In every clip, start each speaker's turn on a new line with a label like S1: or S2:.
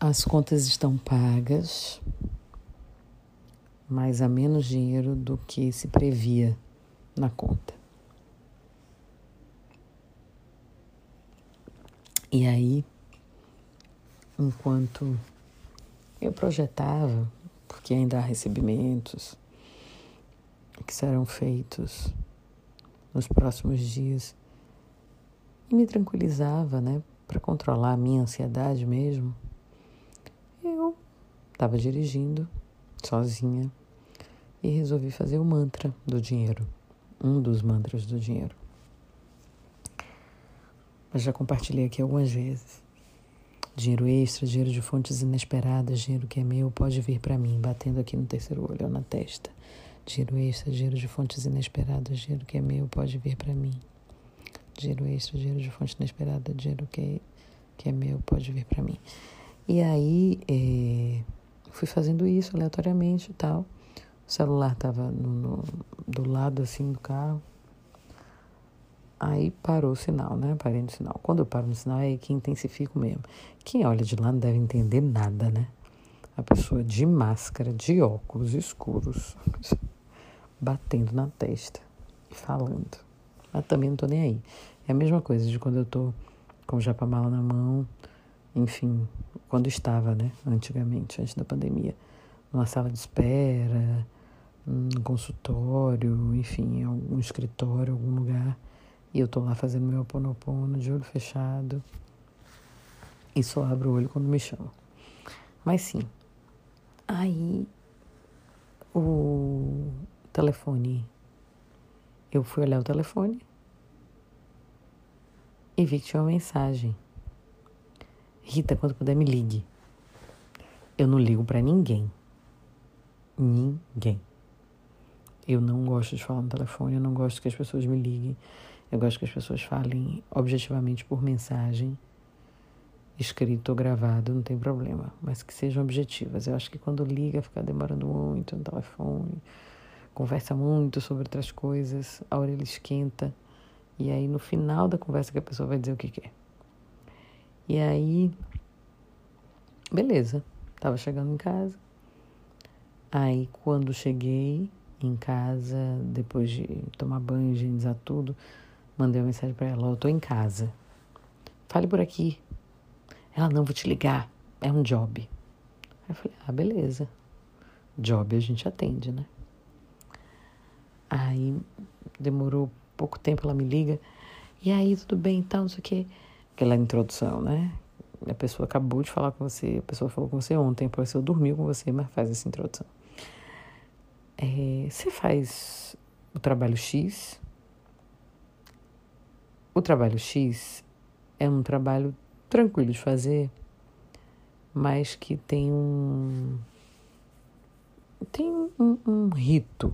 S1: As contas estão pagas, mas há menos dinheiro do que se previa na conta. E aí, enquanto eu projetava, porque ainda há recebimentos que serão feitos nos próximos dias, e me tranquilizava, né, para controlar a minha ansiedade mesmo estava dirigindo sozinha e resolvi fazer o mantra do dinheiro, um dos mantras do dinheiro. Mas já compartilhei aqui algumas vezes. Dinheiro extra, dinheiro de fontes inesperadas, dinheiro que é meu pode vir para mim, batendo aqui no terceiro olho ou na testa. Dinheiro extra, dinheiro de fontes inesperadas, dinheiro que é meu pode vir para mim. Dinheiro extra, dinheiro de fonte inesperada, dinheiro que é, que é meu pode vir para mim. E aí é, fui fazendo isso aleatoriamente e tal. O celular estava do lado assim do carro. Aí parou o sinal, né? Parei no sinal. Quando eu paro no sinal é que intensifico mesmo. Quem olha de lá não deve entender nada, né? A pessoa de máscara, de óculos escuros, batendo na testa e falando. Mas também não tô nem aí. É a mesma coisa de quando eu tô com o japamala na mão, enfim, quando estava, né, antigamente, antes da pandemia, numa sala de espera, num consultório, enfim, algum escritório, algum lugar, e eu tô lá fazendo meu oponopono de olho fechado e só abro o olho quando me chamam. Mas sim, aí o telefone, eu fui olhar o telefone e vi que tinha uma mensagem Rita, quando puder, me ligue. Eu não ligo para ninguém. Ninguém. Eu não gosto de falar no telefone, eu não gosto que as pessoas me liguem. Eu gosto que as pessoas falem objetivamente por mensagem, escrito ou gravado, não tem problema, mas que sejam objetivas. Eu acho que quando liga, fica demorando muito no telefone, conversa muito sobre outras coisas, a orelha esquenta, e aí no final da conversa que a pessoa vai dizer o que quer. E aí, beleza, tava chegando em casa. Aí, quando cheguei em casa, depois de tomar banho, higienizar tudo, mandei uma mensagem para ela: Eu tô em casa. Fale por aqui. Ela: Não, vou te ligar. É um job. Aí eu falei: Ah, beleza. Job a gente atende, né? Aí demorou pouco tempo, ela me liga. E aí, tudo bem e tal, não sei o quê aquela introdução, né? A pessoa acabou de falar com você, a pessoa falou com você ontem, a pessoa dormiu com você, mas faz essa introdução. É, você faz o trabalho X. O trabalho X é um trabalho tranquilo de fazer, mas que tem um tem um, um rito.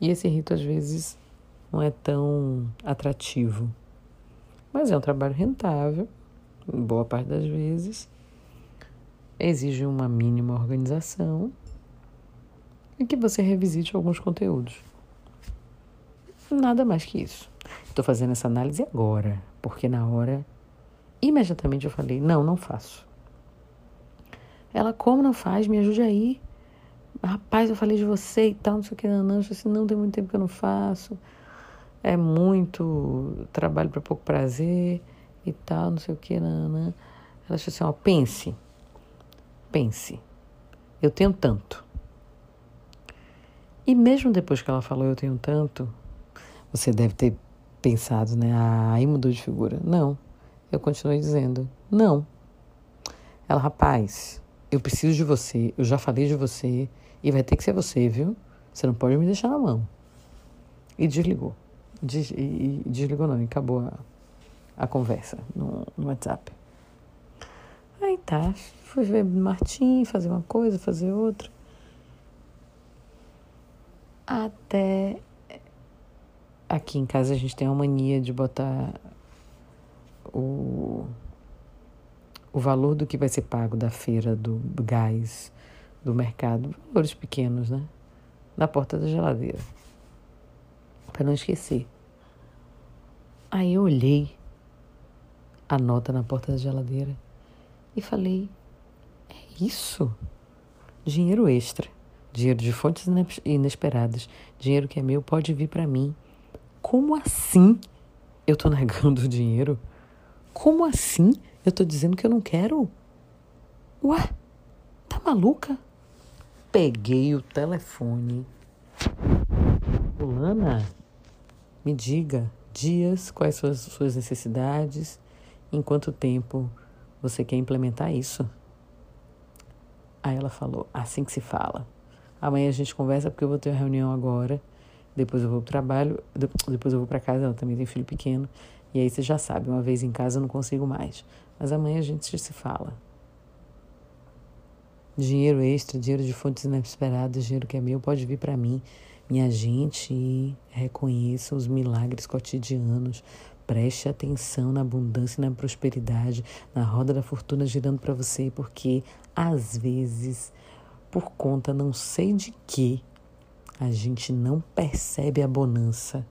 S1: E esse rito às vezes não é tão atrativo. Mas é um trabalho rentável, boa parte das vezes. Exige uma mínima organização e que você revisite alguns conteúdos. Nada mais que isso. Estou fazendo essa análise agora, porque na hora, imediatamente eu falei: não, não faço. Ela, como não faz? Me ajude aí. Rapaz, eu falei de você e tal, não sei o que, não, não. Eu disse, não, tem muito tempo que eu não faço é muito trabalho para pouco prazer e tal, não sei o que, nanã. Ela disse assim, ó, pense, pense, eu tenho tanto. E mesmo depois que ela falou eu tenho tanto, você deve ter pensado, né, ah, aí mudou de figura. Não, eu continuei dizendo, não. Ela, rapaz, eu preciso de você, eu já falei de você e vai ter que ser você, viu? Você não pode me deixar na mão. E desligou. Des, e, e desligou não, e acabou a, a conversa no, no WhatsApp. Aí tá, fui ver Martim, fazer uma coisa, fazer outra. Até aqui em casa a gente tem uma mania de botar o, o valor do que vai ser pago da feira do, do gás do mercado, valores pequenos, né? Na porta da geladeira para não esquecer. Aí eu olhei a nota na porta da geladeira e falei: é isso? Dinheiro extra, dinheiro de fontes inesperadas, dinheiro que é meu pode vir para mim. Como assim eu tô negando o dinheiro? Como assim eu tô dizendo que eu não quero? Ué, tá maluca? Peguei o telefone. Fulana, me diga dias, quais são as suas necessidades, em quanto tempo você quer implementar isso? Aí ela falou: assim que se fala. Amanhã a gente conversa porque eu vou ter uma reunião agora. Depois eu vou pro trabalho, depois eu vou para casa, ela também tem filho pequeno. E aí você já sabe, uma vez em casa eu não consigo mais. Mas amanhã a gente se fala. Dinheiro extra, dinheiro de fontes inesperadas, dinheiro que é meu, pode vir para mim. Minha gente, reconheça os milagres cotidianos. Preste atenção na abundância e na prosperidade, na roda da fortuna girando para você, porque às vezes, por conta não sei de que, a gente não percebe a bonança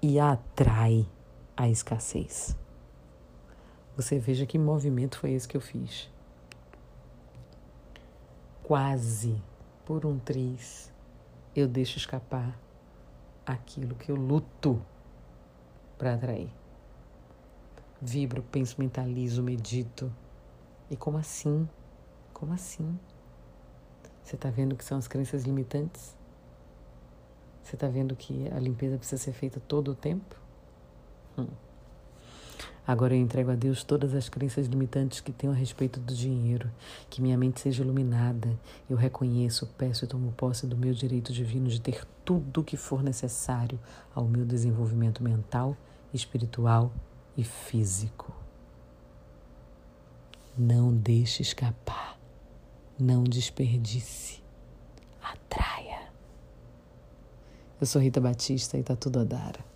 S1: e atrai a escassez. Você veja que movimento foi esse que eu fiz. Quase por um triz eu deixo escapar aquilo que eu luto para atrair. Vibro, penso, mentalizo, medito. E como assim? Como assim? Você está vendo que são as crenças limitantes? Você está vendo que a limpeza precisa ser feita todo o tempo? Hum. Agora eu entrego a Deus todas as crenças limitantes que tenho a respeito do dinheiro, que minha mente seja iluminada. Eu reconheço, peço e tomo posse do meu direito divino de ter tudo o que for necessário ao meu desenvolvimento mental, espiritual e físico. Não deixe escapar, não desperdice, atraia. Eu sou Rita Batista e tá tudo a dar.